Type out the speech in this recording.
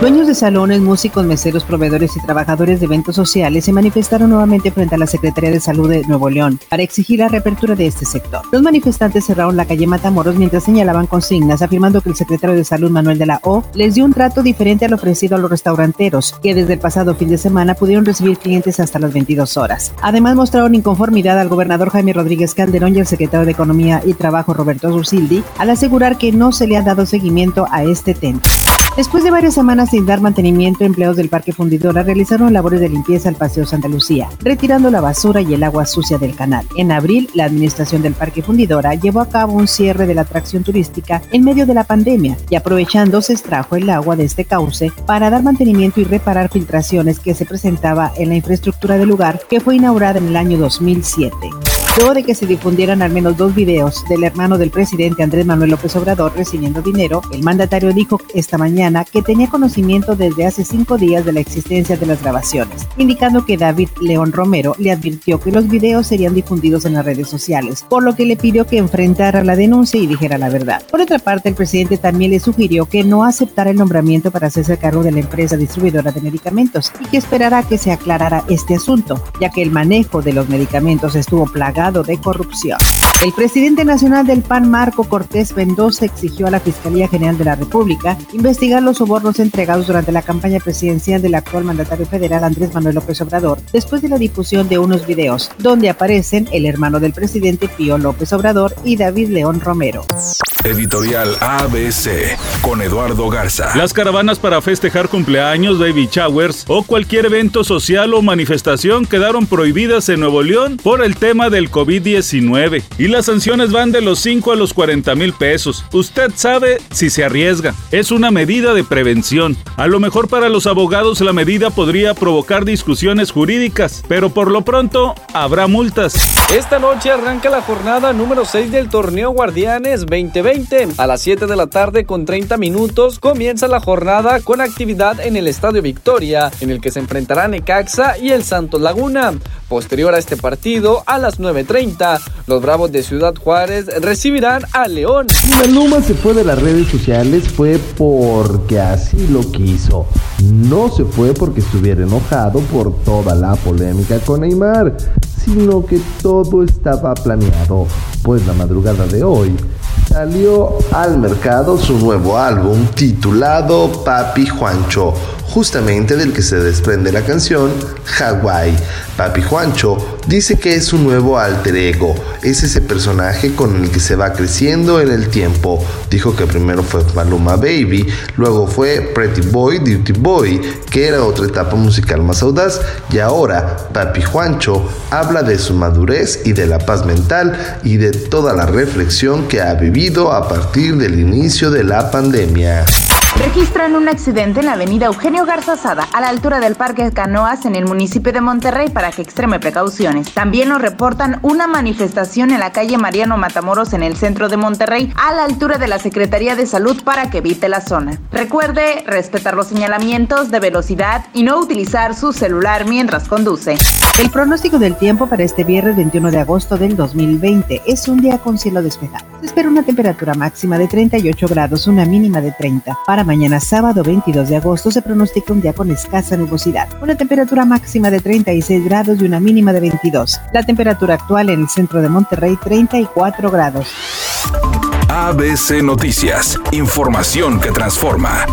Dueños de salones, músicos, meseros, proveedores y trabajadores de eventos sociales se manifestaron nuevamente frente a la Secretaría de Salud de Nuevo León para exigir la reapertura de este sector. Los manifestantes cerraron la calle Matamoros mientras señalaban consignas, afirmando que el secretario de Salud Manuel de la O les dio un trato diferente al ofrecido a los restauranteros, que desde el pasado fin de semana pudieron recibir clientes hasta las 22 horas. Además, mostraron inconformidad al gobernador Jaime Rodríguez Calderón y al secretario de Economía y Trabajo Roberto Zursildi al asegurar que no se le ha dado seguimiento a este tema. Después de varias semanas sin dar mantenimiento, empleados del Parque Fundidora realizaron labores de limpieza al Paseo Santa Lucía, retirando la basura y el agua sucia del canal. En abril, la administración del Parque Fundidora llevó a cabo un cierre de la atracción turística en medio de la pandemia y aprovechando se extrajo el agua de este cauce para dar mantenimiento y reparar filtraciones que se presentaba en la infraestructura del lugar que fue inaugurada en el año 2007 luego de que se difundieran al menos dos videos del hermano del presidente Andrés Manuel López Obrador recibiendo dinero, el mandatario dijo esta mañana que tenía conocimiento desde hace cinco días de la existencia de las grabaciones, indicando que David León Romero le advirtió que los videos serían difundidos en las redes sociales, por lo que le pidió que enfrentara la denuncia y dijera la verdad. Por otra parte, el presidente también le sugirió que no aceptara el nombramiento para hacerse cargo de la empresa distribuidora de medicamentos y que esperara que se aclarara este asunto, ya que el manejo de los medicamentos estuvo plagado de corrupción. El presidente nacional del PAN, Marco Cortés Mendoza, exigió a la Fiscalía General de la República investigar los sobornos entregados durante la campaña presidencial del actual mandatario federal Andrés Manuel López Obrador, después de la difusión de unos videos donde aparecen el hermano del presidente Pío López Obrador y David León Romero. Editorial ABC con Eduardo Garza. Las caravanas para festejar cumpleaños, baby showers o cualquier evento social o manifestación quedaron prohibidas en Nuevo León por el tema del COVID-19 y las sanciones van de los 5 a los 40 mil pesos. Usted sabe si se arriesga. Es una medida de prevención. A lo mejor para los abogados la medida podría provocar discusiones jurídicas, pero por lo pronto habrá multas. Esta noche arranca la jornada número 6 del torneo Guardianes 2020. A las 7 de la tarde con 30 minutos comienza la jornada con actividad en el Estadio Victoria, en el que se enfrentarán Necaxa y el Santos Laguna. Posterior a este partido, a las 9.30, los Bravos de Ciudad Juárez recibirán a León. Si Maluma se fue de las redes sociales fue porque así lo quiso. No se fue porque estuviera enojado por toda la polémica con Neymar sino que todo estaba planeado, pues la madrugada de hoy salió al mercado su nuevo álbum titulado Papi Juancho, justamente del que se desprende la canción Hawaii. Papi Juancho dice que es su nuevo alter ego, es ese personaje con el que se va creciendo en el tiempo. Dijo que primero fue Maluma Baby, luego fue Pretty Boy, Duty Boy, que era otra etapa musical más audaz, y ahora Papi Juancho habla de su madurez y de la paz mental y de toda la reflexión que ha vivido a partir del inicio de la pandemia. Registran un accidente en la avenida Eugenio Garza Sada, a la altura del Parque Canoas en el municipio de Monterrey para que extreme precauciones. También nos reportan una manifestación en la calle Mariano Matamoros en el centro de Monterrey, a la altura de la Secretaría de Salud para que evite la zona. Recuerde respetar los señalamientos de velocidad y no utilizar su celular mientras conduce. El pronóstico del tiempo para este viernes 21 de agosto del 2020 es un día con cielo despejado. Se espera una temperatura máxima de 38 grados, una mínima de 30. Para mañana sábado 22 de agosto se pronostica un día con escasa nubosidad, una temperatura máxima de 36 grados y una mínima de 22. La temperatura actual en el centro de Monterrey 34 grados. ABC Noticias, información que transforma.